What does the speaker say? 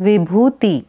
विभूति।